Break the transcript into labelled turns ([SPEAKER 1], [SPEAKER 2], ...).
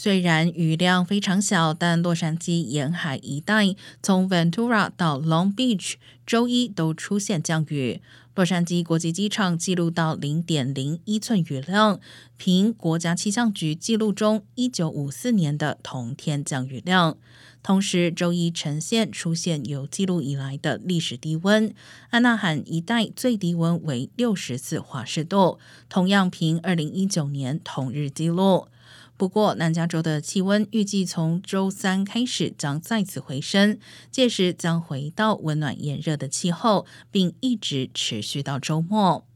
[SPEAKER 1] 虽然雨量非常小，但洛杉矶沿海一带，从 Ventura 到 Long Beach，周一都出现降雨。洛杉矶国际机场记录到零点零一寸雨量，凭国家气象局记录中一九五四年的同天降雨量。同时，周一呈现出现有记录以来的历史低温，安纳罕一带最低温为六十四华氏度，同样凭二零一九年同日记录。不过，南加州的气温预计从周三开始将再次回升，届时将回到温暖炎热的气候，并一直持续到周末。